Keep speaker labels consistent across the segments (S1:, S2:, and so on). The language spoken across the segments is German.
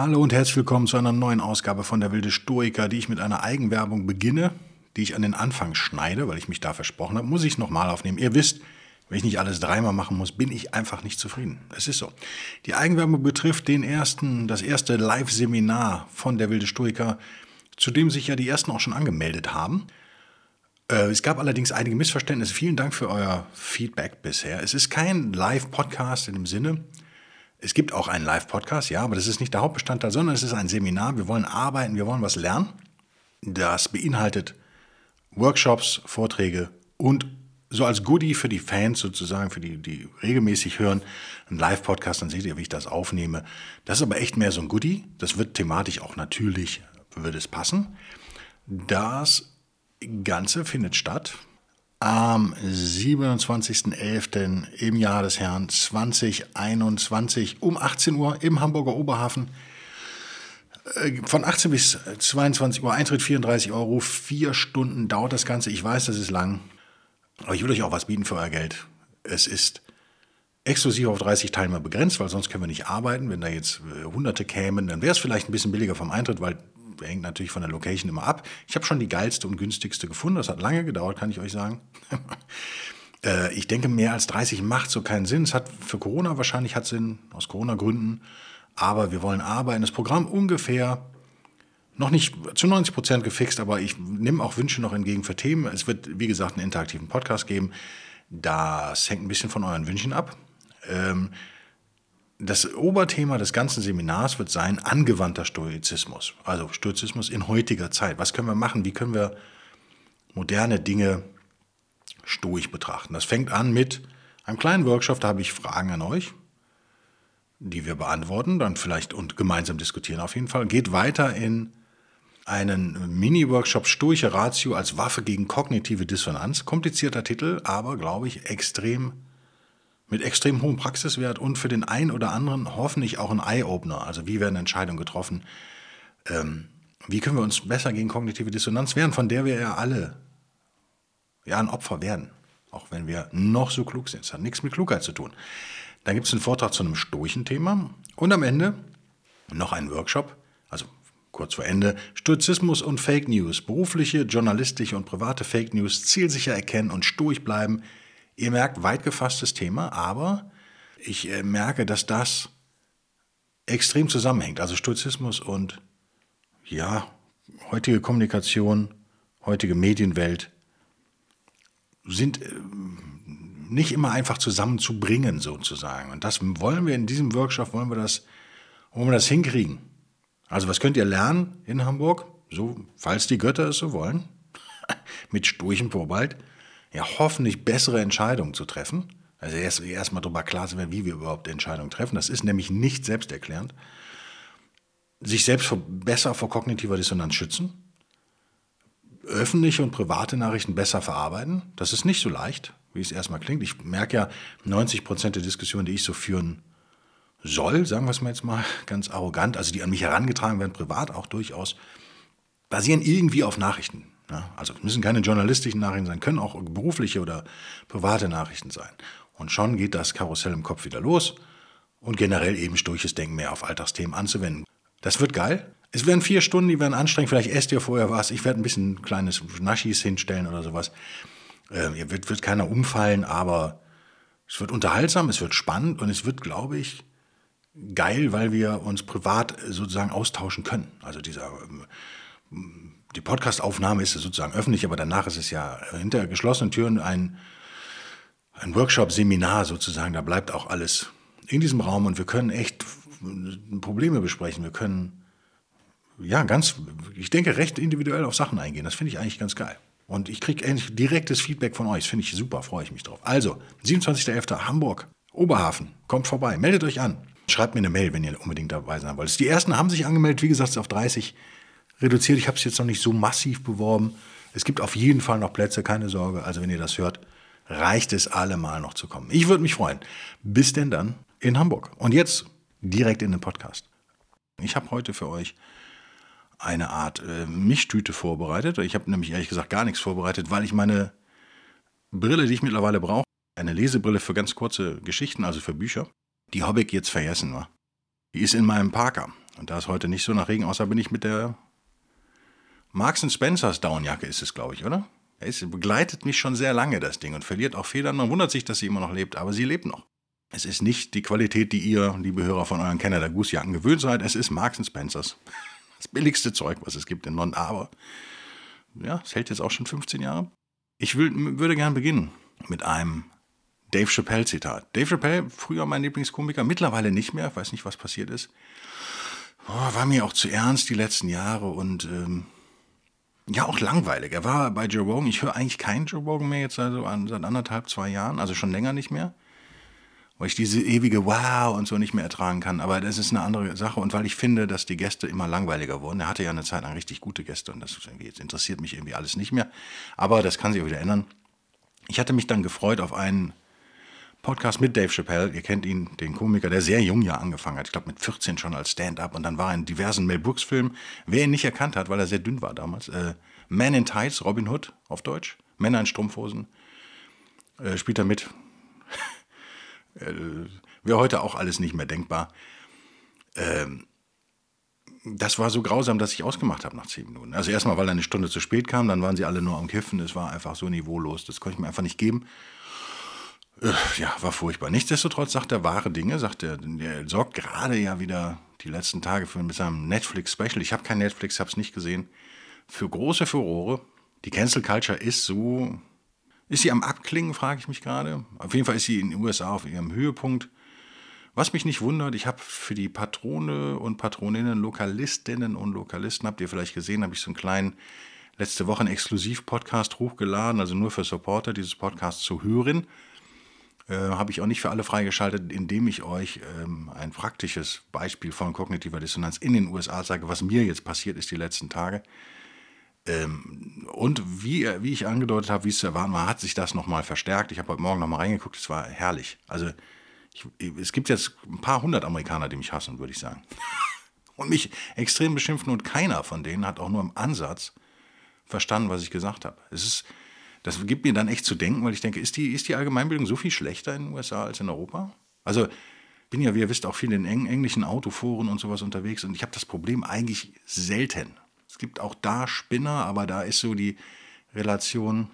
S1: Hallo und herzlich willkommen zu einer neuen Ausgabe von der Wilde Stoiker, die ich mit einer Eigenwerbung beginne, die ich an den Anfang schneide, weil ich mich da versprochen habe, muss ich es nochmal aufnehmen. Ihr wisst, wenn ich nicht alles dreimal machen muss, bin ich einfach nicht zufrieden. Es ist so. Die Eigenwerbung betrifft den ersten, das erste Live-Seminar von der Wilde Stoiker, zu dem sich ja die ersten auch schon angemeldet haben. Äh, es gab allerdings einige Missverständnisse. Vielen Dank für euer Feedback bisher. Es ist kein Live-Podcast in dem Sinne, es gibt auch einen Live-Podcast, ja, aber das ist nicht der Hauptbestandteil, sondern es ist ein Seminar. Wir wollen arbeiten, wir wollen was lernen. Das beinhaltet Workshops, Vorträge und so als Goodie für die Fans sozusagen, für die, die regelmäßig hören, ein Live-Podcast, dann seht ihr, wie ich das aufnehme. Das ist aber echt mehr so ein Goodie. Das wird thematisch auch natürlich, wird es passen. Das Ganze findet statt am 27.11. im Jahr des Herrn 2021 um 18 Uhr im Hamburger Oberhafen. Äh, von 18 bis 22 Uhr, Eintritt 34 Euro, vier Stunden dauert das Ganze. Ich weiß, das ist lang, aber ich will euch auch was bieten für euer Geld. Es ist exklusiv auf 30 Teilnehmer begrenzt, weil sonst können wir nicht arbeiten. Wenn da jetzt äh, Hunderte kämen, dann wäre es vielleicht ein bisschen billiger vom Eintritt, weil hängt natürlich von der Location immer ab. Ich habe schon die geilste und günstigste gefunden. Das hat lange gedauert, kann ich euch sagen. Äh, ich denke, mehr als 30 macht so keinen Sinn. Es hat für Corona wahrscheinlich hat Sinn, aus Corona-Gründen. Aber wir wollen arbeiten. Das Programm ungefähr noch nicht zu 90 Prozent gefixt, aber ich nehme auch Wünsche noch entgegen für Themen. Es wird, wie gesagt, einen interaktiven Podcast geben. Das hängt ein bisschen von euren Wünschen ab. Ähm, das Oberthema des ganzen Seminars wird sein angewandter Stoizismus. Also Stoizismus in heutiger Zeit. Was können wir machen? Wie können wir moderne Dinge stoisch betrachten? Das fängt an mit einem kleinen Workshop, da habe ich Fragen an euch, die wir beantworten, dann vielleicht und gemeinsam diskutieren auf jeden Fall. Geht weiter in einen Mini-Workshop Stoische Ratio als Waffe gegen kognitive Dissonanz. Komplizierter Titel, aber glaube ich extrem mit extrem hohem Praxiswert und für den einen oder anderen hoffentlich auch ein Eye-Opener. Also wie werden Entscheidungen getroffen? Ähm, wie können wir uns besser gegen kognitive Dissonanz wehren, von der wir ja alle ja, ein Opfer werden, auch wenn wir noch so klug sind. Es hat nichts mit Klugheit zu tun. Dann gibt es einen Vortrag zu einem stoischen Thema und am Ende noch einen Workshop, also kurz vor Ende, Stoizismus und Fake News, berufliche, journalistische und private Fake News zielsicher erkennen und stoisch bleiben – Ihr merkt, weit gefasstes Thema, aber ich äh, merke, dass das extrem zusammenhängt. Also Stoizismus und ja, heutige Kommunikation, heutige Medienwelt sind äh, nicht immer einfach zusammenzubringen sozusagen. Und das wollen wir in diesem Workshop, wollen wir das, wollen wir das hinkriegen. Also was könnt ihr lernen in Hamburg? So, falls die Götter es so wollen, mit sturchem Vorbehalt ja hoffentlich bessere Entscheidungen zu treffen. Also erst erstmal darüber klar sein, wie wir überhaupt Entscheidungen treffen. Das ist nämlich nicht selbsterklärend. Sich selbst vor, besser vor kognitiver Dissonanz schützen. Öffentliche und private Nachrichten besser verarbeiten. Das ist nicht so leicht, wie es erstmal klingt. Ich merke ja, 90 Prozent der Diskussionen, die ich so führen soll, sagen wir es mal jetzt mal ganz arrogant, also die an mich herangetragen werden, privat auch durchaus, basieren irgendwie auf Nachrichten. Ja, also es müssen keine journalistischen Nachrichten sein, können auch berufliche oder private Nachrichten sein. Und schon geht das Karussell im Kopf wieder los und generell eben stoisches Denken mehr auf Alltagsthemen anzuwenden. Das wird geil. Es werden vier Stunden, die werden anstrengend. Vielleicht esst ihr vorher was. Ich werde ein bisschen kleines Naschis hinstellen oder sowas. Äh, ihr wird, wird keiner umfallen, aber es wird unterhaltsam, es wird spannend und es wird, glaube ich, geil, weil wir uns privat sozusagen austauschen können. Also dieser ähm, die Podcastaufnahme ist sozusagen öffentlich, aber danach ist es ja hinter geschlossenen Türen ein, ein Workshop-Seminar sozusagen. Da bleibt auch alles in diesem Raum und wir können echt Probleme besprechen. Wir können, ja, ganz, ich denke, recht individuell auf Sachen eingehen. Das finde ich eigentlich ganz geil. Und ich kriege endlich direktes Feedback von euch. Das finde ich super, freue ich mich drauf. Also, 27.11. Hamburg, Oberhafen, kommt vorbei, meldet euch an. Schreibt mir eine Mail, wenn ihr unbedingt dabei sein wollt. Die ersten haben sich angemeldet, wie gesagt, auf 30 reduziert. Ich habe es jetzt noch nicht so massiv beworben. Es gibt auf jeden Fall noch Plätze, keine Sorge. Also wenn ihr das hört, reicht es allemal noch zu kommen. Ich würde mich freuen. Bis denn dann in Hamburg. Und jetzt direkt in den Podcast. Ich habe heute für euch eine Art äh, Mischtüte vorbereitet. Ich habe nämlich ehrlich gesagt gar nichts vorbereitet, weil ich meine Brille, die ich mittlerweile brauche, eine Lesebrille für ganz kurze Geschichten, also für Bücher, die habe ich jetzt vergessen. Wa? Die ist in meinem Parker. Und da es heute nicht so nach Regen aussah, bin ich mit der Marks Spencers Downjacke ist es, glaube ich, oder? Es begleitet mich schon sehr lange, das Ding, und verliert auch Federn. Man wundert sich, dass sie immer noch lebt, aber sie lebt noch. Es ist nicht die Qualität, die ihr, liebe Hörer von euren Canada Goose Jacken, gewöhnt seid. Es ist Marks Spencers. Das billigste Zeug, was es gibt in London. Aber, ja, es hält jetzt auch schon 15 Jahre. Ich will, würde gern beginnen mit einem Dave Chappelle-Zitat. Dave Chappelle, früher mein Lieblingskomiker, mittlerweile nicht mehr. Ich weiß nicht, was passiert ist. Oh, war mir auch zu ernst die letzten Jahre und ähm, ja, auch langweilig. Er war bei Joe Rogan. Ich höre eigentlich keinen Joe Rogan mehr jetzt also seit anderthalb, zwei Jahren, also schon länger nicht mehr weil ich diese ewige Wow und so nicht mehr ertragen kann. Aber das ist eine andere Sache und weil ich finde, dass die Gäste immer langweiliger wurden. Er hatte ja eine Zeit lang richtig gute Gäste und das jetzt interessiert mich irgendwie alles nicht mehr. Aber das kann sich auch wieder ändern. Ich hatte mich dann gefreut auf einen Podcast mit Dave Chappelle. Ihr kennt ihn, den Komiker, der sehr jung ja angefangen hat. Ich glaube mit 14 schon als Stand-up und dann war er in diversen Mel Brooks Filmen. Wer ihn nicht erkannt hat, weil er sehr dünn war damals. Äh, Man in Tights, Robin Hood auf Deutsch. Männer in Strumpfhosen. Äh, spielt er mit. Äh, Wäre heute auch alles nicht mehr denkbar. Ähm, das war so grausam, dass ich ausgemacht habe nach zehn Minuten. Also erstmal, weil er eine Stunde zu spät kam, dann waren sie alle nur am Kiffen. Es war einfach so niveaulos. Das konnte ich mir einfach nicht geben. Äh, ja, war furchtbar. Nichtsdestotrotz sagt er wahre Dinge, sagt er, er sorgt gerade ja wieder die letzten Tage für, mit seinem Netflix-Special. Ich habe kein Netflix, habe es nicht gesehen. Für große Furore. Die Cancel Culture ist so ist sie am Abklingen, frage ich mich gerade. Auf jeden Fall ist sie in den USA auf ihrem Höhepunkt. Was mich nicht wundert, ich habe für die Patrone und Patroninnen, Lokalistinnen und Lokalisten, habt ihr vielleicht gesehen, habe ich so einen kleinen letzte Woche einen Exklusiv-Podcast hochgeladen, also nur für Supporter dieses Podcasts zu hören. Äh, habe ich auch nicht für alle freigeschaltet, indem ich euch ähm, ein praktisches Beispiel von kognitiver Dissonanz in den USA sage, was mir jetzt passiert ist die letzten Tage. Ähm, und wie, wie ich angedeutet habe, wie es zu erwarten war, hat sich das nochmal verstärkt. Ich habe heute Morgen nochmal reingeguckt, es war herrlich. Also ich, es gibt jetzt ein paar hundert Amerikaner, die mich hassen, würde ich sagen. und mich extrem beschimpfen und keiner von denen hat auch nur im Ansatz verstanden, was ich gesagt habe. Es ist, das gibt mir dann echt zu denken, weil ich denke, ist die, ist die Allgemeinbildung so viel schlechter in den USA als in Europa? Also bin ja, wie ihr wisst, auch viel in englischen Autoforen und sowas unterwegs und ich habe das Problem eigentlich selten. Es gibt auch da Spinner, aber da ist so die Relation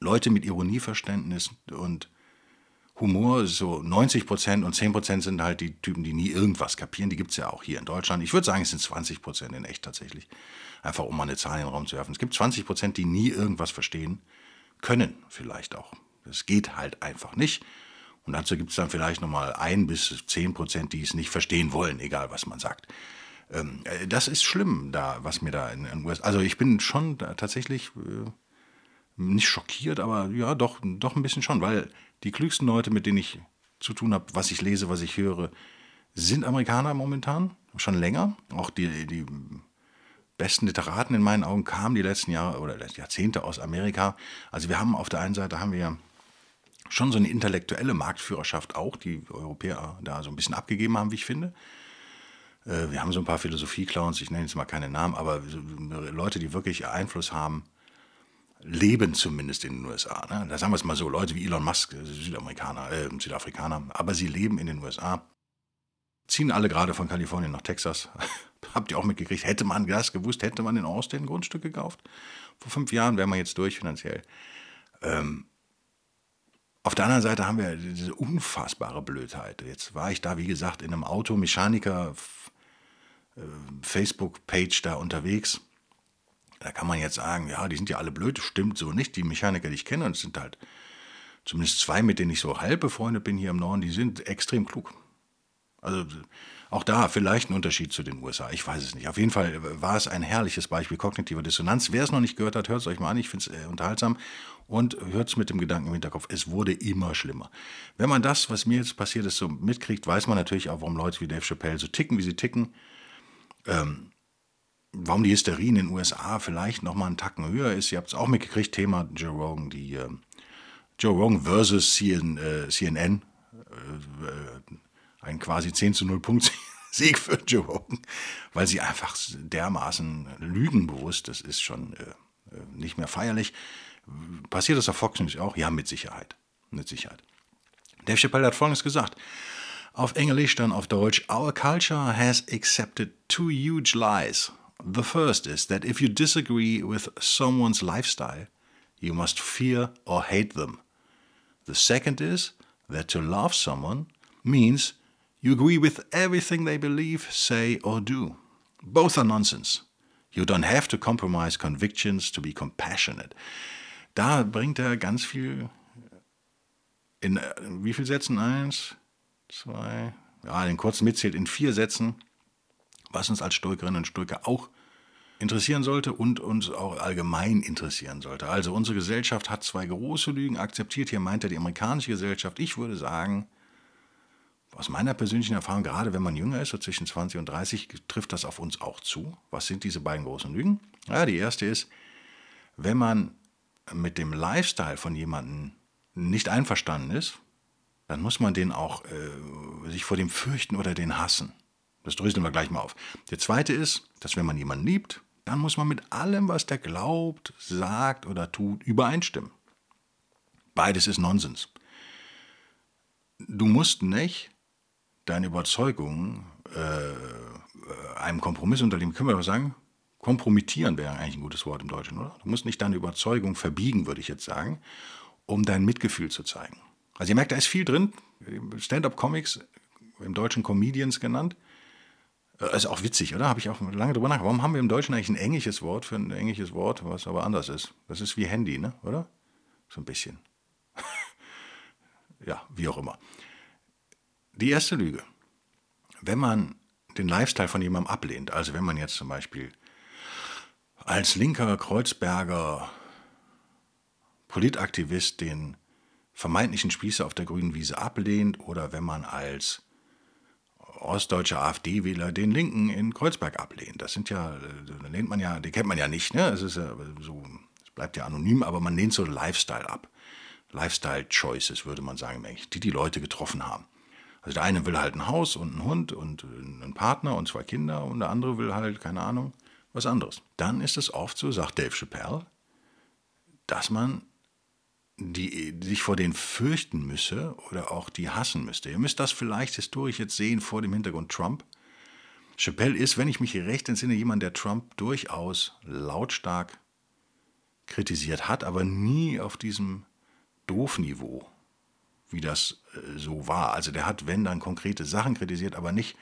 S1: Leute mit Ironieverständnis und Humor, so 90 Prozent und 10 Prozent sind halt die Typen, die nie irgendwas kapieren. Die gibt es ja auch hier in Deutschland. Ich würde sagen, es sind 20 Prozent in echt tatsächlich. Einfach um mal eine Zahl in den Raum zu werfen. Es gibt 20 Prozent, die nie irgendwas verstehen können, vielleicht auch. Es geht halt einfach nicht. Und dazu gibt es dann vielleicht nochmal ein bis zehn Prozent, die es nicht verstehen wollen, egal was man sagt. Ähm, äh, das ist schlimm, da, was mir da in den USA. Also ich bin schon tatsächlich äh, nicht schockiert, aber ja, doch, doch ein bisschen schon, weil die klügsten Leute, mit denen ich zu tun habe, was ich lese, was ich höre, sind Amerikaner momentan, schon länger. Auch die, die besten Literaten in meinen Augen kamen die letzten Jahre oder Jahrzehnte aus Amerika. Also wir haben auf der einen Seite haben wir schon so eine intellektuelle Marktführerschaft auch, die Europäer da so ein bisschen abgegeben haben, wie ich finde. Äh, wir haben so ein paar Philosophie-Clowns, ich nenne jetzt mal keine Namen, aber Leute, die wirklich Einfluss haben, leben zumindest in den USA. Ne? Da sagen wir es mal so, Leute wie Elon Musk, äh, Südamerikaner, äh, Südafrikaner, aber sie leben in den USA, ziehen alle gerade von Kalifornien nach Texas. Habt ihr auch mitgekriegt, hätte man das gewusst, hätte man in Austin Grundstück gekauft? Vor fünf Jahren wären wir jetzt durch finanziell. Ähm, auf der anderen Seite haben wir diese unfassbare Blödheit. Jetzt war ich da, wie gesagt, in einem Automechaniker äh, da unterwegs. Da kann man jetzt sagen, ja, die sind ja alle blöd, stimmt so nicht. Die Mechaniker, die ich kenne, und es sind halt zumindest zwei, mit denen ich so halb befreundet bin hier im Norden, die sind extrem klug. Also auch da vielleicht ein Unterschied zu den USA. Ich weiß es nicht. Auf jeden Fall war es ein herrliches Beispiel kognitiver Dissonanz. Wer es noch nicht gehört hat, hört es euch mal an. Ich finde es äh, unterhaltsam und hört es mit dem Gedanken im Hinterkopf. Es wurde immer schlimmer. Wenn man das, was mir jetzt passiert ist, so mitkriegt, weiß man natürlich auch, warum Leute wie Dave Chappelle so ticken, wie sie ticken. Ähm, warum die Hysterie in den USA vielleicht noch mal einen Tacken höher ist. Ihr habt es auch mitgekriegt, Thema Joe Rogan, die äh, Joe Rogan versus CN, äh, CNN. Äh, ein quasi 10 zu 0 Punkt Sieg für Joe Rogan, weil sie einfach dermaßen lügenbewusst, das ist schon äh, äh, nicht mehr feierlich. Passiert das auf Fox News auch? Ja, mit Sicherheit. Mit Sicherheit. Dave Chappelle hat Folgendes gesagt. Auf Englisch, dann auf Deutsch. Our culture has accepted two huge lies. The first is that if you disagree with someone's lifestyle, you must fear or hate them. The second is that to love someone means You agree with everything they believe, say, or do. Both are nonsense. You don't have to compromise convictions to be compassionate. Da bringt er ganz viel in, in wie viel Sätzen? Eins, zwei, ja, den kurzen mitzählt in vier Sätzen, was uns als Stoikerinnen und Stoiker auch interessieren sollte und uns auch allgemein interessieren sollte. Also unsere Gesellschaft hat zwei große Lügen akzeptiert. Hier meint er die amerikanische Gesellschaft. Ich würde sagen, aus meiner persönlichen Erfahrung, gerade wenn man jünger ist, so zwischen 20 und 30, trifft das auf uns auch zu. Was sind diese beiden großen Lügen? Ja, die erste ist, wenn man mit dem Lifestyle von jemandem nicht einverstanden ist, dann muss man den auch äh, sich vor dem fürchten oder den hassen. Das dröseln wir gleich mal auf. Der zweite ist, dass wenn man jemanden liebt, dann muss man mit allem, was der glaubt, sagt oder tut, übereinstimmen. Beides ist Nonsens. Du musst nicht deine Überzeugung äh, einem Kompromiss unterliegen, können wir doch sagen, kompromittieren wäre eigentlich ein gutes Wort im Deutschen, oder? Du musst nicht deine Überzeugung verbiegen, würde ich jetzt sagen, um dein Mitgefühl zu zeigen. Also ihr merkt, da ist viel drin. Stand-up-Comics, im Deutschen Comedians genannt. Äh, ist auch witzig, oder? Habe ich auch lange drüber nachgedacht. Warum haben wir im Deutschen eigentlich ein englisches Wort für ein englisches Wort, was aber anders ist? Das ist wie Handy, ne? oder? So ein bisschen. ja, wie auch immer. Die erste Lüge. Wenn man den Lifestyle von jemandem ablehnt, also wenn man jetzt zum Beispiel als linker Kreuzberger Politaktivist den vermeintlichen Spießer auf der grünen Wiese ablehnt oder wenn man als ostdeutscher AfD-Wähler den Linken in Kreuzberg ablehnt. Das sind ja, da lehnt man ja, die kennt man ja nicht, ne? Es ist ja so, es bleibt ja anonym, aber man lehnt so Lifestyle ab. Lifestyle-Choices, würde man sagen, die die Leute getroffen haben. Also der eine will halt ein Haus und einen Hund und einen Partner und zwei Kinder und der andere will halt, keine Ahnung, was anderes. Dann ist es oft so, sagt Dave Chappelle, dass man die, sich vor denen fürchten müsse oder auch die hassen müsste. Ihr müsst das vielleicht historisch jetzt sehen vor dem Hintergrund Trump. Chappelle ist, wenn ich mich recht entsinne, jemand, der Trump durchaus lautstark kritisiert hat, aber nie auf diesem Doofniveau wie das äh, so war. Also der hat, wenn dann konkrete Sachen kritisiert, aber nicht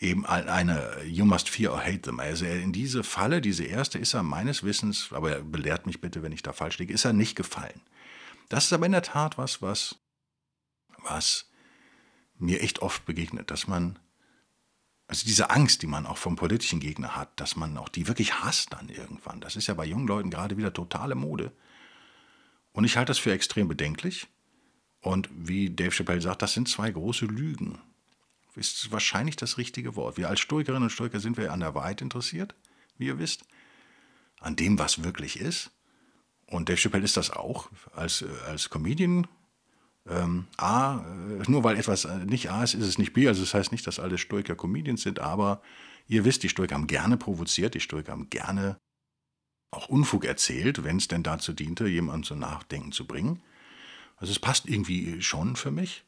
S1: eben eine You must fear or hate them. Also in diese Falle, diese erste, ist er meines Wissens, aber er belehrt mich bitte, wenn ich da falsch liege, ist er nicht gefallen. Das ist aber in der Tat was, was, was mir echt oft begegnet, dass man, also diese Angst, die man auch vom politischen Gegner hat, dass man auch die wirklich hasst dann irgendwann. Das ist ja bei jungen Leuten gerade wieder totale Mode. Und ich halte das für extrem bedenklich. Und wie Dave Chappelle sagt, das sind zwei große Lügen. Ist wahrscheinlich das richtige Wort. Wir als Stoikerinnen und Stoiker sind wir an der Wahrheit interessiert, wie ihr wisst, an dem, was wirklich ist. Und Dave Chappelle ist das auch als, als Comedian. Ähm, A, äh, nur weil etwas nicht A ist, ist es nicht B. Also das heißt nicht, dass alle Stoiker Comedians sind, aber ihr wisst, die Stoiker haben gerne provoziert, die Stoiker haben gerne auch Unfug erzählt, wenn es denn dazu diente, jemanden zum Nachdenken zu bringen. Also es passt irgendwie schon für mich.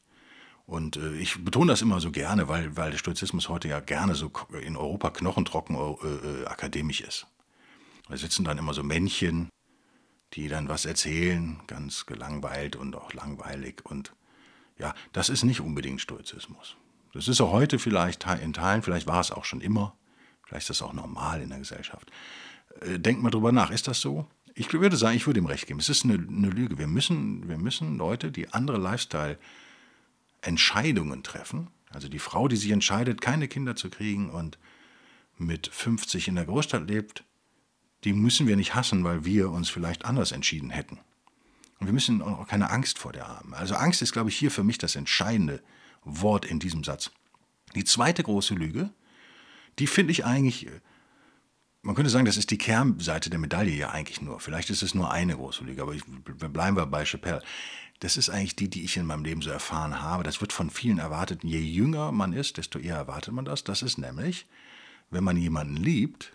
S1: Und äh, ich betone das immer so gerne, weil, weil der Stoizismus heute ja gerne so in Europa knochentrocken äh, äh, akademisch ist. Da sitzen dann immer so Männchen, die dann was erzählen, ganz gelangweilt und auch langweilig. Und ja, das ist nicht unbedingt Stoizismus. Das ist auch heute vielleicht in Teilen, vielleicht war es auch schon immer, vielleicht ist das auch normal in der Gesellschaft. Äh, denkt mal drüber nach, ist das so? Ich würde sagen, ich würde ihm recht geben. Es ist eine, eine Lüge. Wir müssen, wir müssen Leute, die andere Lifestyle-Entscheidungen treffen, Also die Frau, die sich entscheidet, keine Kinder zu kriegen und mit 50 in der Großstadt lebt, die müssen wir nicht hassen, weil wir uns vielleicht anders entschieden hätten. Und wir müssen auch keine Angst vor der haben. Also Angst ist, glaube ich, hier für mich das entscheidende Wort in diesem Satz. Die zweite große Lüge, die finde ich eigentlich, man könnte sagen, das ist die Kernseite der Medaille ja eigentlich nur. Vielleicht ist es nur eine große Lüge, aber ich, bleiben wir bei Chappelle. Das ist eigentlich die, die ich in meinem Leben so erfahren habe. Das wird von vielen erwartet. Je jünger man ist, desto eher erwartet man das. Das ist nämlich, wenn man jemanden liebt,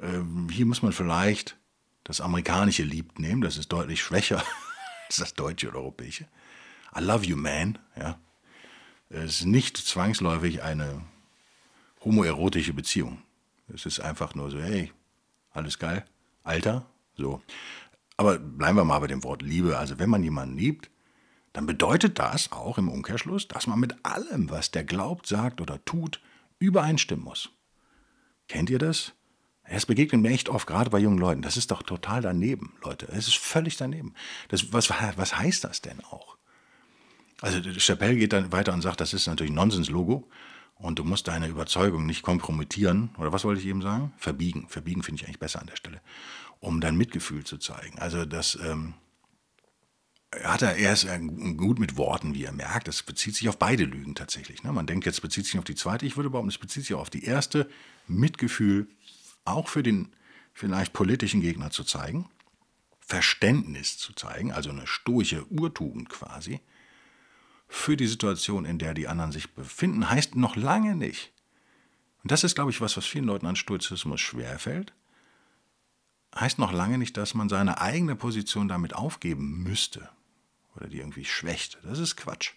S1: äh, hier muss man vielleicht das amerikanische Liebt nehmen. Das ist deutlich schwächer als das deutsche oder europäische. I love you, man. Ja. Es ist nicht zwangsläufig eine homoerotische Beziehung. Es ist einfach nur so, hey, alles geil, Alter, so. Aber bleiben wir mal bei dem Wort Liebe. Also wenn man jemanden liebt, dann bedeutet das auch im Umkehrschluss, dass man mit allem, was der glaubt, sagt oder tut, übereinstimmen muss. Kennt ihr das? Es begegnet mir echt oft, gerade bei jungen Leuten. Das ist doch total daneben, Leute. Es ist völlig daneben. Das, was, was heißt das denn auch? Also Chappelle geht dann weiter und sagt, das ist natürlich Nonsens-Logo und du musst deine Überzeugung nicht kompromittieren, oder was wollte ich eben sagen? Verbiegen. Verbiegen finde ich eigentlich besser an der Stelle, um dein Mitgefühl zu zeigen. Also das ähm, hat er, er ist gut mit Worten, wie er merkt. Das bezieht sich auf beide Lügen tatsächlich. Ne? Man denkt, jetzt bezieht sich auf die zweite. Ich würde behaupten, es bezieht sich auch auf die erste. Mitgefühl auch für den vielleicht politischen Gegner zu zeigen. Verständnis zu zeigen, also eine stoische Urtugend quasi für die Situation, in der die anderen sich befinden, heißt noch lange nicht. Und das ist, glaube ich, was, was vielen Leuten an Stoizismus schwerfällt. Heißt noch lange nicht, dass man seine eigene Position damit aufgeben müsste oder die irgendwie schwächt. Das ist Quatsch.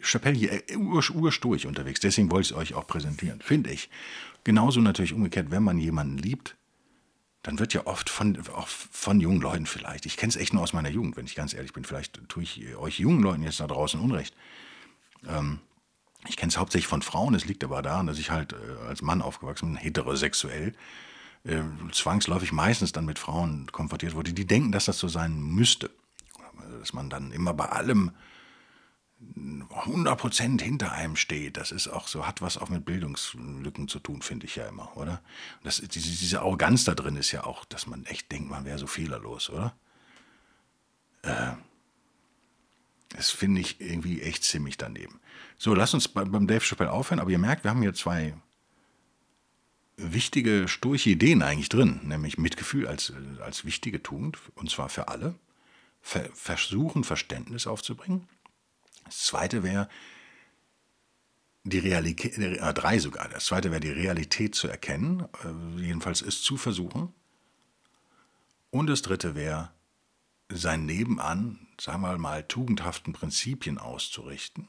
S1: Chappelle hier äh, ur, urstoisch unterwegs, deswegen wollte ich es euch auch präsentieren, finde ich. Genauso natürlich umgekehrt, wenn man jemanden liebt, dann wird ja oft von, auch von jungen Leuten vielleicht, ich kenne es echt nur aus meiner Jugend, wenn ich ganz ehrlich bin, vielleicht tue ich euch jungen Leuten jetzt da draußen Unrecht. Ähm, ich kenne es hauptsächlich von Frauen, es liegt aber daran, dass ich halt äh, als Mann aufgewachsen bin, heterosexuell, äh, zwangsläufig meistens dann mit Frauen konfrontiert wurde, die denken, dass das so sein müsste. Dass man dann immer bei allem 100% hinter einem steht, das ist auch so, hat was auch mit Bildungslücken zu tun, finde ich ja immer, oder? Das, diese, diese Arroganz da drin ist ja auch, dass man echt denkt, man wäre so fehlerlos, oder? Äh, das finde ich irgendwie echt ziemlich daneben. So, lass uns beim Dave Chappelle aufhören, aber ihr merkt, wir haben hier zwei wichtige, sturche Ideen eigentlich drin, nämlich Mitgefühl als, als wichtige Tugend, und zwar für alle. Versuchen, Verständnis aufzubringen das zweite wäre die Realität, äh, drei sogar. Das zweite wäre die Realität zu erkennen, äh, jedenfalls es zu versuchen. Und das dritte wäre, sein Nebenan, sagen wir mal, tugendhaften Prinzipien auszurichten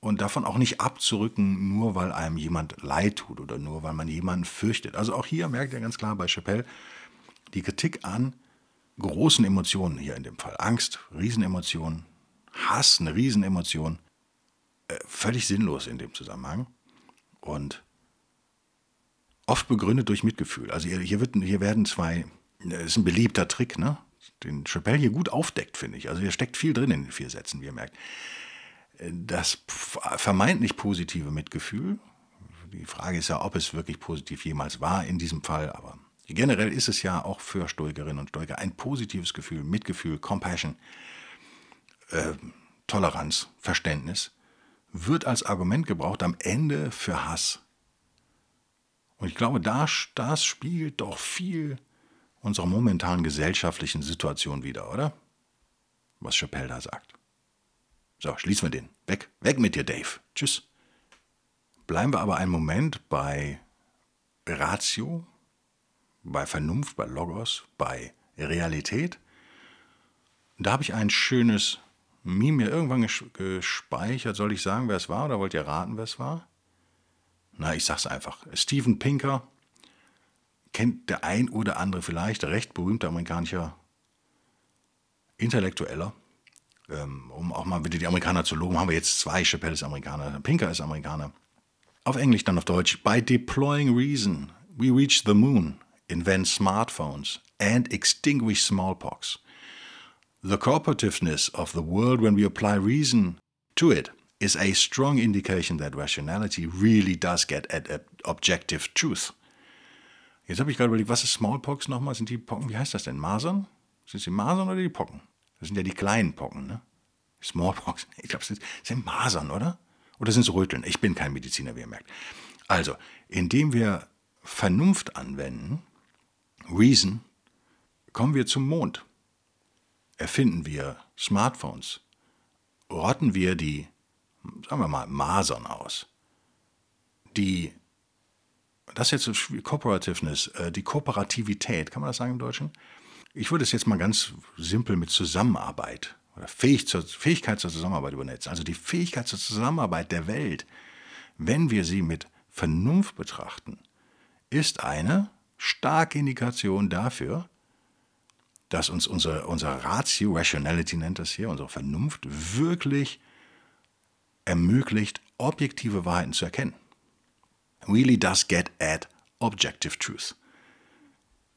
S1: und davon auch nicht abzurücken, nur weil einem jemand leid tut oder nur weil man jemanden fürchtet. Also auch hier merkt ihr ganz klar bei Chappelle die Kritik an großen Emotionen hier in dem Fall. Angst, Riesenemotionen, Hass, eine Riesenemotion. Äh, völlig sinnlos in dem Zusammenhang. Und oft begründet durch Mitgefühl. Also hier, wird, hier werden zwei, das ist ein beliebter Trick, ne? den Chappelle hier gut aufdeckt, finde ich. Also hier steckt viel drin in den vier Sätzen, wie ihr merkt. Das vermeintlich positive Mitgefühl, die Frage ist ja, ob es wirklich positiv jemals war in diesem Fall, aber generell ist es ja auch für Stoikerinnen und Stoiker ein positives Gefühl, Mitgefühl, Compassion äh, Toleranz, Verständnis, wird als Argument gebraucht am Ende für Hass. Und ich glaube, das, das spiegelt doch viel unserer momentanen gesellschaftlichen Situation wieder, oder? Was Chappelle da sagt. So, schließen wir den. Weg, weg mit dir, Dave. Tschüss. Bleiben wir aber einen Moment bei Ratio, bei Vernunft, bei Logos, bei Realität. Da habe ich ein schönes Meme mir irgendwann gespeichert. Soll ich sagen, wer es war oder wollt ihr raten, wer es war? Na, ich sag's einfach. Steven Pinker kennt der ein oder andere vielleicht, recht berühmter amerikanischer Intellektueller. Ähm, um auch mal wieder die Amerikaner zu loben, haben wir jetzt zwei. Chappelle ist Amerikaner, Pinker ist Amerikaner. Auf Englisch dann auf Deutsch. By deploying reason, we reach the moon, invent smartphones and extinguish smallpox. The cooperativeness of the world when we apply reason to it is a strong indication that rationality really does get at objective truth. Jetzt habe ich gerade überlegt, was ist Smallpox nochmal? Sind die Pocken, wie heißt das denn? Masern? Sind es die Masern oder die Pocken? Das sind ja die kleinen Pocken, ne? Smallpox. Ich glaube, es sind Masern, oder? Oder sind es Röteln? Ich bin kein Mediziner, wie ihr merkt. Also, indem wir Vernunft anwenden, Reason, kommen wir zum Mond. Erfinden wir Smartphones. Rotten wir die, sagen wir mal, Masern aus. Die, das ist jetzt Cooperativeness, äh, die Kooperativität, kann man das sagen im Deutschen? Ich würde es jetzt mal ganz simpel mit Zusammenarbeit oder Fähig zur, Fähigkeit zur Zusammenarbeit übernetzen. Also die Fähigkeit zur Zusammenarbeit der Welt, wenn wir sie mit Vernunft betrachten, ist eine starke Indikation dafür, dass uns unser, unser Ratio, Rationality nennt das hier, unsere Vernunft, wirklich ermöglicht, objektive Wahrheiten zu erkennen. Really does get at objective truth.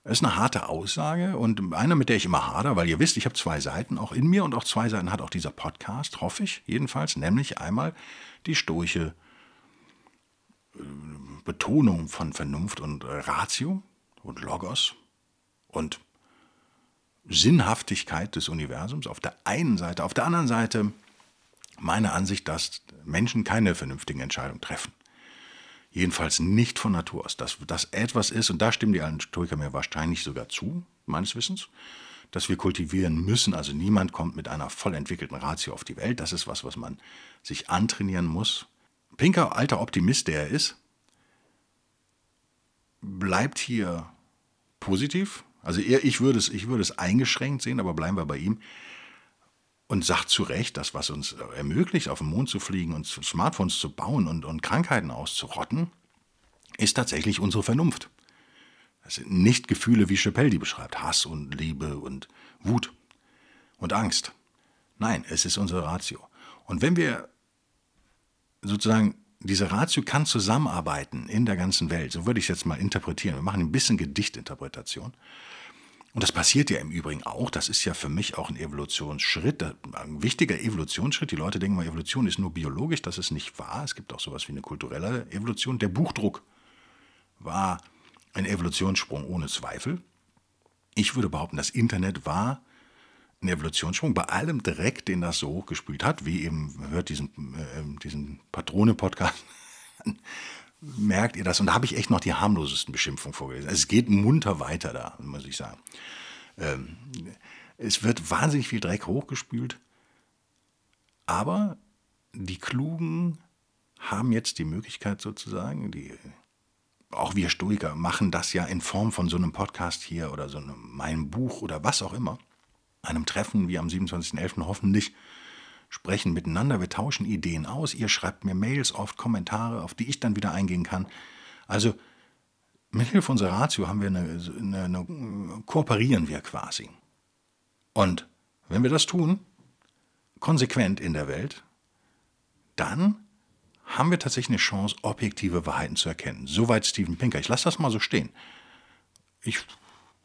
S1: Das ist eine harte Aussage und eine, mit der ich immer hader, weil ihr wisst, ich habe zwei Seiten auch in mir und auch zwei Seiten hat auch dieser Podcast, hoffe ich jedenfalls, nämlich einmal die stoische äh, Betonung von Vernunft und Ratio und Logos und Sinnhaftigkeit des Universums auf der einen Seite, auf der anderen Seite meine Ansicht, dass Menschen keine vernünftigen Entscheidungen treffen. Jedenfalls nicht von Natur aus. Dass das etwas ist, und da stimmen die alten Stoiker mir wahrscheinlich sogar zu, meines Wissens, dass wir kultivieren müssen. Also niemand kommt mit einer voll entwickelten Ratio auf die Welt. Das ist was, was man sich antrainieren muss. Pinker, alter Optimist, der er ist, bleibt hier positiv. Also er, ich, würde es, ich würde es eingeschränkt sehen, aber bleiben wir bei ihm. Und sagt zu Recht, das, was uns ermöglicht, auf den Mond zu fliegen und Smartphones zu bauen und, und Krankheiten auszurotten, ist tatsächlich unsere Vernunft. Das sind nicht Gefühle, wie Chappelle die beschreibt, Hass und Liebe und Wut und Angst. Nein, es ist unsere Ratio. Und wenn wir sozusagen, diese Ratio kann zusammenarbeiten in der ganzen Welt, so würde ich es jetzt mal interpretieren. Wir machen ein bisschen Gedichtinterpretation. Und das passiert ja im Übrigen auch. Das ist ja für mich auch ein Evolutionsschritt, ein wichtiger Evolutionsschritt. Die Leute denken mal, Evolution ist nur biologisch. Das ist nicht wahr. Es gibt auch sowas wie eine kulturelle Evolution. Der Buchdruck war ein Evolutionssprung ohne Zweifel. Ich würde behaupten, das Internet war ein Evolutionssprung bei allem Dreck, den das so hochgespült hat, wie eben, man hört diesen, äh, diesen Patrone-Podcast merkt ihr das? Und da habe ich echt noch die harmlosesten Beschimpfungen vorgelesen. Es geht munter weiter da, muss ich sagen. Ähm, es wird wahnsinnig viel Dreck hochgespült, aber die Klugen haben jetzt die Möglichkeit sozusagen, die, auch wir Stoiker machen das ja in Form von so einem Podcast hier oder so einem, meinem Buch oder was auch immer, einem Treffen wie am 27.11. hoffentlich sprechen miteinander, wir tauschen Ideen aus, ihr schreibt mir Mails, oft Kommentare, auf die ich dann wieder eingehen kann. Also mit Hilfe unserer Ratio haben wir eine, eine, eine, kooperieren wir quasi. Und wenn wir das tun, konsequent in der Welt, dann haben wir tatsächlich eine Chance, objektive Wahrheiten zu erkennen. Soweit Steven Pinker. Ich lasse das mal so stehen. Ich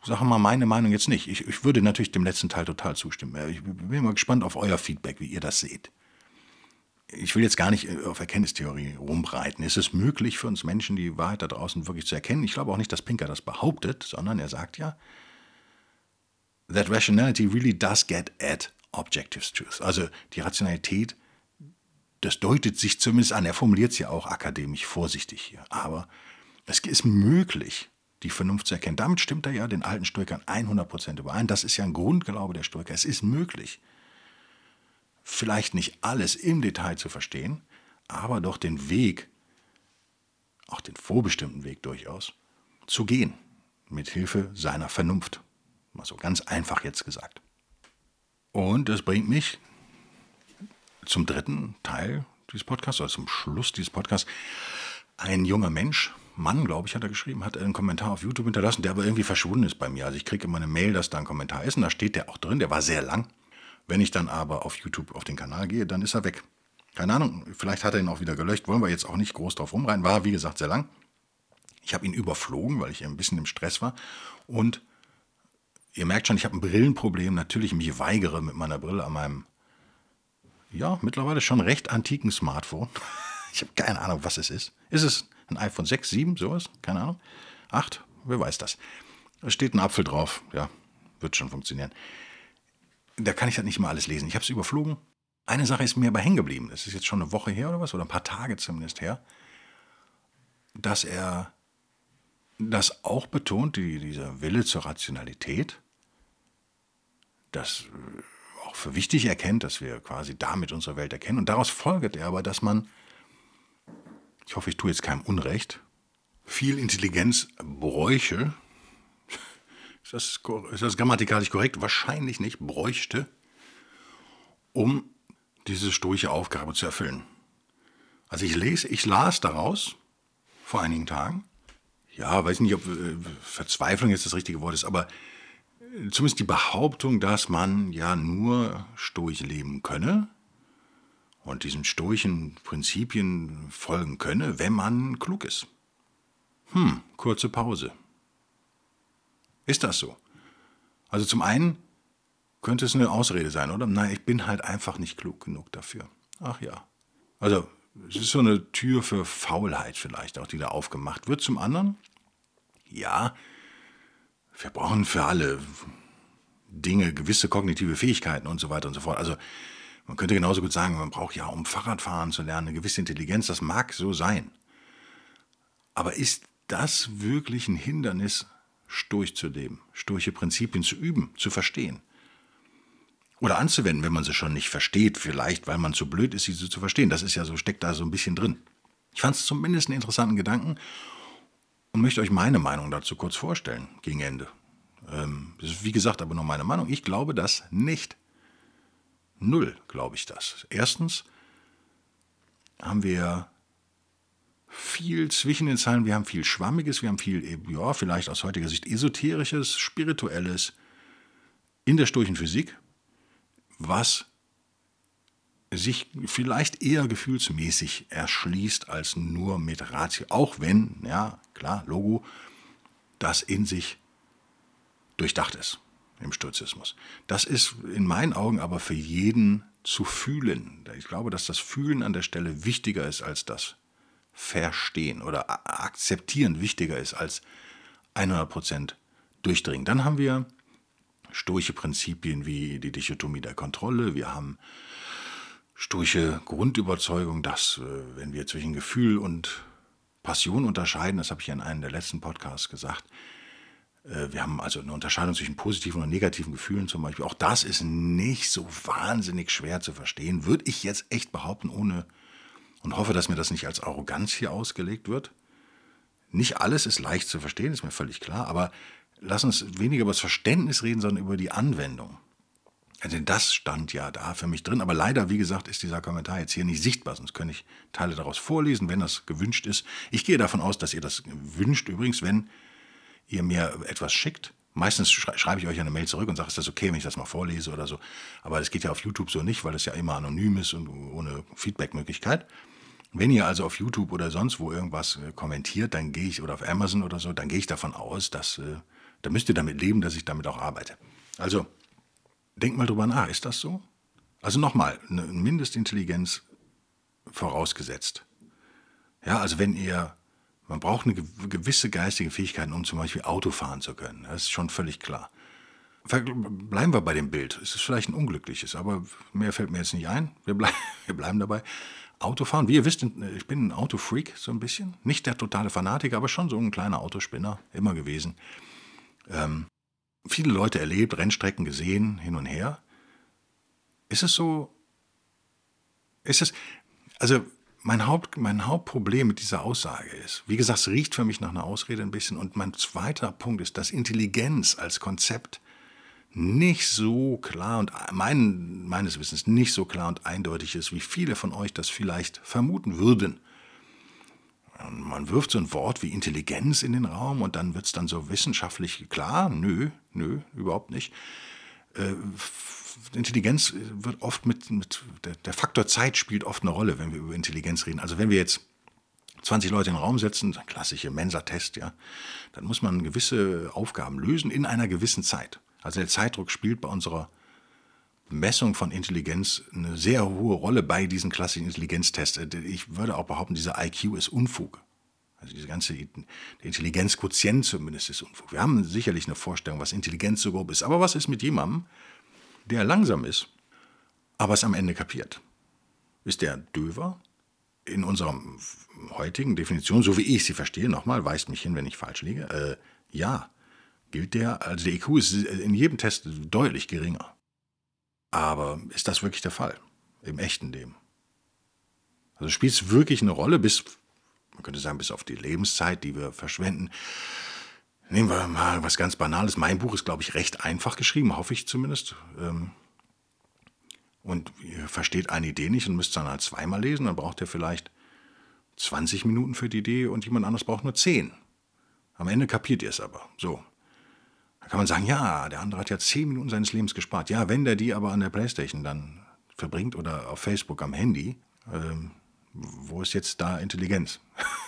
S1: sage mal meine Meinung jetzt nicht. Ich, ich würde natürlich dem letzten Teil total zustimmen. Ich bin mal gespannt auf euer Feedback, wie ihr das seht. Ich will jetzt gar nicht äh, auf Erkenntnistheorie rumbreiten. Ist es möglich für uns Menschen, die Wahrheit da draußen wirklich zu erkennen? Ich glaube auch nicht, dass Pinker das behauptet, sondern er sagt ja, that rationality really does get at objective truth. Also die Rationalität, das deutet sich zumindest an. Er formuliert es ja auch akademisch vorsichtig hier. Aber es ist möglich, die Vernunft zu erkennen. Damit stimmt er ja den alten Stoikern 100% überein. Das ist ja ein Grundglaube der Stoiker. Es ist möglich, vielleicht nicht alles im Detail zu verstehen, aber doch den Weg, auch den vorbestimmten Weg durchaus, zu gehen, mit Hilfe seiner Vernunft. Mal so ganz einfach jetzt gesagt. Und das bringt mich zum dritten Teil dieses Podcasts, oder zum Schluss dieses Podcasts. Ein junger Mensch Mann, glaube ich, hat er geschrieben, hat einen Kommentar auf YouTube hinterlassen, der aber irgendwie verschwunden ist bei mir. Also ich kriege immer eine Mail, dass da ein Kommentar ist und da steht der auch drin, der war sehr lang. Wenn ich dann aber auf YouTube auf den Kanal gehe, dann ist er weg. Keine Ahnung, vielleicht hat er ihn auch wieder gelöscht, wollen wir jetzt auch nicht groß drauf rumreiten. War, wie gesagt, sehr lang. Ich habe ihn überflogen, weil ich ein bisschen im Stress war. Und ihr merkt schon, ich habe ein Brillenproblem. Natürlich mich weigere mit meiner Brille an meinem ja, mittlerweile schon recht antiken Smartphone. Ich habe keine Ahnung, was es ist. Ist es ein iPhone 6, 7, sowas? Keine Ahnung. 8? Wer weiß das. Da steht ein Apfel drauf. Ja, wird schon funktionieren. Da kann ich halt nicht mal alles lesen. Ich habe es überflogen. Eine Sache ist mir aber hängen geblieben. Das ist jetzt schon eine Woche her oder was, oder ein paar Tage zumindest her, dass er das auch betont, die, dieser Wille zur Rationalität, das äh, auch für wichtig erkennt, dass wir quasi damit unsere Welt erkennen. Und daraus folgt er aber, dass man, ich hoffe, ich tue jetzt keinem Unrecht, viel Intelligenz bräuche. Ist das, ist das grammatikalisch korrekt? Wahrscheinlich nicht, bräuchte, um diese stoische Aufgabe zu erfüllen. Also ich lese, ich las daraus vor einigen Tagen, ja, weiß nicht, ob äh, Verzweiflung jetzt das richtige Wort ist, aber äh, zumindest die Behauptung, dass man ja nur stoisch leben könne und diesen stoischen Prinzipien folgen könne, wenn man klug ist. Hm, kurze Pause. Ist das so? Also zum einen könnte es eine Ausrede sein, oder? Nein, ich bin halt einfach nicht klug genug dafür. Ach ja. Also, es ist so eine Tür für Faulheit vielleicht auch, die da aufgemacht wird. Zum anderen, ja, wir brauchen für alle Dinge gewisse kognitive Fähigkeiten und so weiter und so fort. Also, man könnte genauso gut sagen, man braucht ja, um Fahrradfahren zu lernen, eine gewisse Intelligenz. Das mag so sein. Aber ist das wirklich ein Hindernis, sturch zu leben, sturche Prinzipien zu üben, zu verstehen? Oder anzuwenden, wenn man sie schon nicht versteht, vielleicht weil man zu blöd ist, sie zu verstehen. Das ist ja so, steckt da so ein bisschen drin. Ich fand es zumindest einen interessanten Gedanken und möchte euch meine Meinung dazu kurz vorstellen, gegen Ende. Ähm, das ist wie gesagt aber nur meine Meinung. Ich glaube das nicht. Null glaube ich das. Erstens haben wir viel zwischen den Zeilen, wir haben viel Schwammiges, wir haben viel, ja, vielleicht aus heutiger Sicht esoterisches, spirituelles in der sturchen Physik was sich vielleicht eher gefühlsmäßig erschließt als nur mit Ratio. Auch wenn, ja, klar, Logo, das in sich durchdacht ist im Stoizismus. Das ist in meinen Augen aber für jeden zu fühlen. Ich glaube, dass das Fühlen an der Stelle wichtiger ist als das Verstehen oder Akzeptieren wichtiger ist als 100% durchdringen. Dann haben wir stoische Prinzipien wie die Dichotomie der Kontrolle. Wir haben stoische Grundüberzeugung, dass äh, wenn wir zwischen Gefühl und Passion unterscheiden, das habe ich in einem der letzten Podcasts gesagt, wir haben also eine Unterscheidung zwischen positiven und negativen Gefühlen zum Beispiel. Auch das ist nicht so wahnsinnig schwer zu verstehen, würde ich jetzt echt behaupten, ohne und hoffe, dass mir das nicht als Arroganz hier ausgelegt wird. Nicht alles ist leicht zu verstehen, ist mir völlig klar, aber lass uns weniger über das Verständnis reden, sondern über die Anwendung. Also das stand ja da für mich drin, aber leider, wie gesagt, ist dieser Kommentar jetzt hier nicht sichtbar, sonst könnte ich Teile daraus vorlesen, wenn das gewünscht ist. Ich gehe davon aus, dass ihr das wünscht übrigens, wenn ihr mir etwas schickt. Meistens schreibe ich euch eine Mail zurück und sage, ist das okay, wenn ich das mal vorlese oder so. Aber das geht ja auf YouTube so nicht, weil es ja immer anonym ist und ohne Feedbackmöglichkeit. Wenn ihr also auf YouTube oder sonst wo irgendwas äh, kommentiert, dann gehe ich, oder auf Amazon oder so, dann gehe ich davon aus, dass äh, da müsst ihr damit leben, dass ich damit auch arbeite. Also, denkt mal drüber nach, ist das so? Also nochmal, eine Mindestintelligenz vorausgesetzt. Ja, also wenn ihr, man braucht eine gewisse geistige Fähigkeit, um zum Beispiel Auto fahren zu können. Das ist schon völlig klar. Bleiben wir bei dem Bild. Es ist vielleicht ein unglückliches, aber mehr fällt mir jetzt nicht ein. Wir, bleib, wir bleiben dabei. Autofahren, wie ihr wisst, ich bin ein Autofreak so ein bisschen. Nicht der totale Fanatiker, aber schon so ein kleiner Autospinner, immer gewesen ähm, viele Leute erlebt, Rennstrecken gesehen, hin und her. Ist es so, ist es, also mein, Haupt, mein Hauptproblem mit dieser Aussage ist, wie gesagt, es riecht für mich nach einer Ausrede ein bisschen. Und mein zweiter Punkt ist, dass Intelligenz als Konzept nicht so klar und mein, meines Wissens nicht so klar und eindeutig ist, wie viele von euch das vielleicht vermuten würden. Man wirft so ein Wort wie Intelligenz in den Raum und dann wird es dann so wissenschaftlich klar. Nö, nö, überhaupt nicht. Äh, Intelligenz wird oft mit, mit der, der, Faktor Zeit spielt oft eine Rolle, wenn wir über Intelligenz reden. Also wenn wir jetzt 20 Leute in den Raum setzen, klassische Mensa-Test, ja, dann muss man gewisse Aufgaben lösen in einer gewissen Zeit. Also der Zeitdruck spielt bei unserer Messung von Intelligenz eine sehr hohe Rolle bei diesen klassischen Intelligenztests. Ich würde auch behaupten, dieser IQ ist Unfug. Also diese ganze Intelligenzquotient zumindest ist Unfug. Wir haben sicherlich eine Vorstellung, was Intelligenz so grob ist. Aber was ist mit jemandem, der langsam ist, aber es am Ende kapiert? Ist der döver? In unserer heutigen Definition, so wie ich sie verstehe, nochmal, weist mich hin, wenn ich falsch liege, äh, ja, gilt der, also der IQ ist in jedem Test deutlich geringer. Aber ist das wirklich der Fall im echten Leben? Also spielt es wirklich eine Rolle, bis, man könnte sagen, bis auf die Lebenszeit, die wir verschwenden. Nehmen wir mal was ganz Banales. Mein Buch ist, glaube ich, recht einfach geschrieben, hoffe ich zumindest. Ähm, und ihr versteht eine Idee nicht und müsst dann halt zweimal lesen, dann braucht ihr vielleicht 20 Minuten für die Idee und jemand anderes braucht nur 10. Am Ende kapiert ihr es aber. So. Da kann man sagen, ja, der andere hat ja 10 Minuten seines Lebens gespart. Ja, wenn der die aber an der Playstation dann verbringt oder auf Facebook am Handy, ähm, wo ist jetzt da Intelligenz?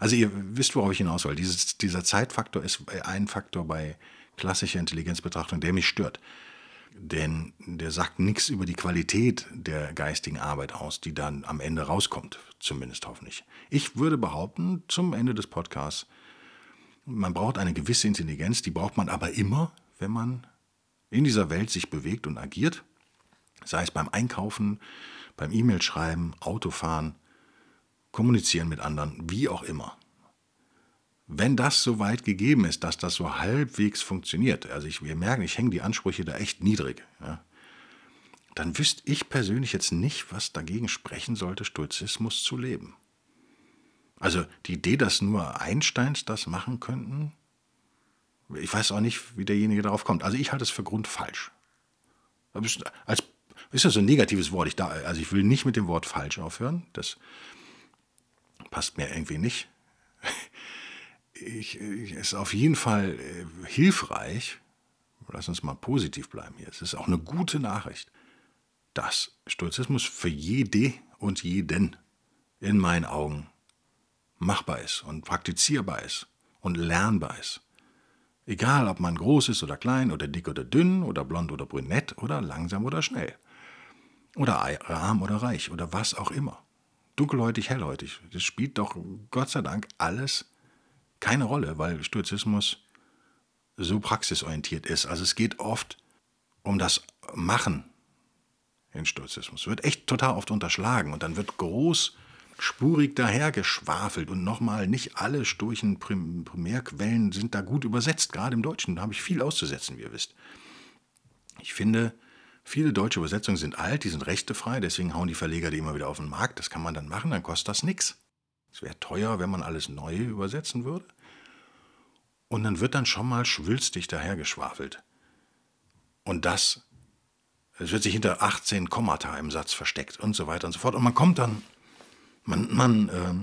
S1: also ihr wisst, worauf ich hinaus will. Dieses, dieser Zeitfaktor ist ein Faktor bei klassischer Intelligenzbetrachtung, der mich stört. Denn der sagt nichts über die Qualität der geistigen Arbeit aus, die dann am Ende rauskommt, zumindest hoffentlich. Ich würde behaupten, zum Ende des Podcasts, man braucht eine gewisse Intelligenz, die braucht man aber immer, wenn man in dieser Welt sich bewegt und agiert, sei es beim Einkaufen, beim E-Mail schreiben, Autofahren, kommunizieren mit anderen, wie auch immer. Wenn das so weit gegeben ist, dass das so halbwegs funktioniert, also ich, wir merken, ich hänge die Ansprüche da echt niedrig, ja, dann wüsste ich persönlich jetzt nicht, was dagegen sprechen sollte, Stoizismus zu leben. Also die Idee, dass nur Einsteins das machen könnten, ich weiß auch nicht, wie derjenige darauf kommt. Also ich halte es für grundfalsch. Als, ist das so ein negatives Wort? Ich da, also ich will nicht mit dem Wort falsch aufhören. Das passt mir irgendwie nicht ich, ich, ist auf jeden Fall äh, hilfreich. Lass uns mal positiv bleiben hier. Es ist auch eine gute Nachricht, dass Stoizismus für jede und jeden in meinen Augen machbar ist und praktizierbar ist und lernbar ist. Egal, ob man groß ist oder klein oder dick oder dünn oder blond oder brünett oder langsam oder schnell. Oder arm oder reich oder was auch immer. Dunkelhäutig, hellhäutig. Das spielt doch Gott sei Dank alles keine Rolle, weil Stoizismus so praxisorientiert ist. Also es geht oft um das Machen in Stoizismus. Wird echt total oft unterschlagen und dann wird großspurig dahergeschwafelt und nochmal nicht alle sturchen Primärquellen sind da gut übersetzt, gerade im Deutschen. Da habe ich viel auszusetzen, wie ihr wisst. Ich finde, viele deutsche Übersetzungen sind alt, die sind rechtefrei, deswegen hauen die Verleger die immer wieder auf den Markt. Das kann man dann machen, dann kostet das nichts. Es wäre teuer, wenn man alles neu übersetzen würde. Und dann wird dann schon mal schwülstig dahergeschwafelt. Und das, es wird sich hinter 18 Kommata im Satz versteckt und so weiter und so fort. Und man kommt dann, man, man äh,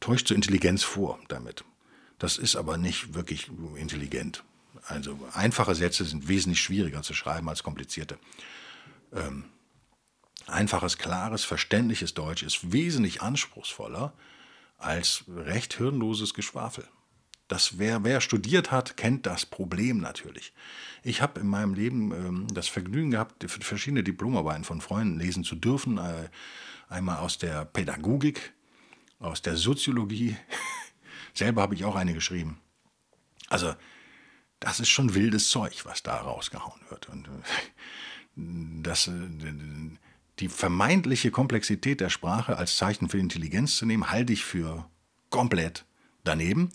S1: täuscht so Intelligenz vor damit. Das ist aber nicht wirklich intelligent. Also einfache Sätze sind wesentlich schwieriger zu schreiben als komplizierte. Ähm, einfaches, klares, verständliches Deutsch ist wesentlich anspruchsvoller als recht hirnloses Geschwafel. Das, wer, wer studiert hat, kennt das Problem natürlich. Ich habe in meinem Leben ähm, das Vergnügen gehabt, verschiedene Diplomarbeiten von Freunden lesen zu dürfen. Äh, einmal aus der Pädagogik, aus der Soziologie. Selber habe ich auch eine geschrieben. Also, das ist schon wildes Zeug, was da rausgehauen wird. Und äh, das, äh, die vermeintliche Komplexität der Sprache als Zeichen für Intelligenz zu nehmen, halte ich für komplett daneben.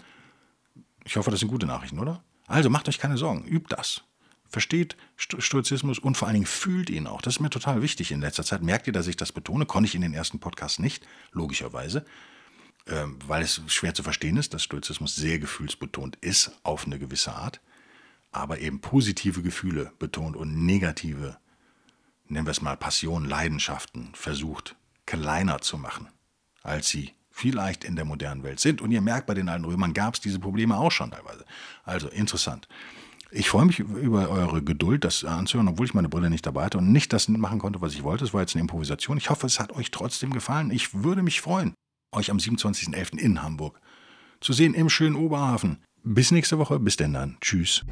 S1: Ich hoffe, das sind gute Nachrichten, oder? Also macht euch keine Sorgen, übt das. Versteht Stoizismus und vor allen Dingen fühlt ihn auch. Das ist mir total wichtig in letzter Zeit. Merkt ihr, dass ich das betone? Konnte ich in den ersten Podcasts nicht, logischerweise, ähm, weil es schwer zu verstehen ist, dass Stoizismus sehr gefühlsbetont ist, auf eine gewisse Art, aber eben positive Gefühle betont und negative nennen wir es mal Passionen, Leidenschaften versucht kleiner zu machen, als sie vielleicht in der modernen Welt sind. Und ihr merkt, bei den alten Römern gab es diese Probleme auch schon teilweise. Also interessant. Ich freue mich über eure Geduld, das anzuhören, obwohl ich meine Brille nicht dabei hatte und nicht das machen konnte, was ich wollte. Es war jetzt eine Improvisation. Ich hoffe, es hat euch trotzdem gefallen. Ich würde mich freuen, euch am 27.11. in Hamburg zu sehen im schönen Oberhafen. Bis nächste Woche. Bis denn dann. Tschüss.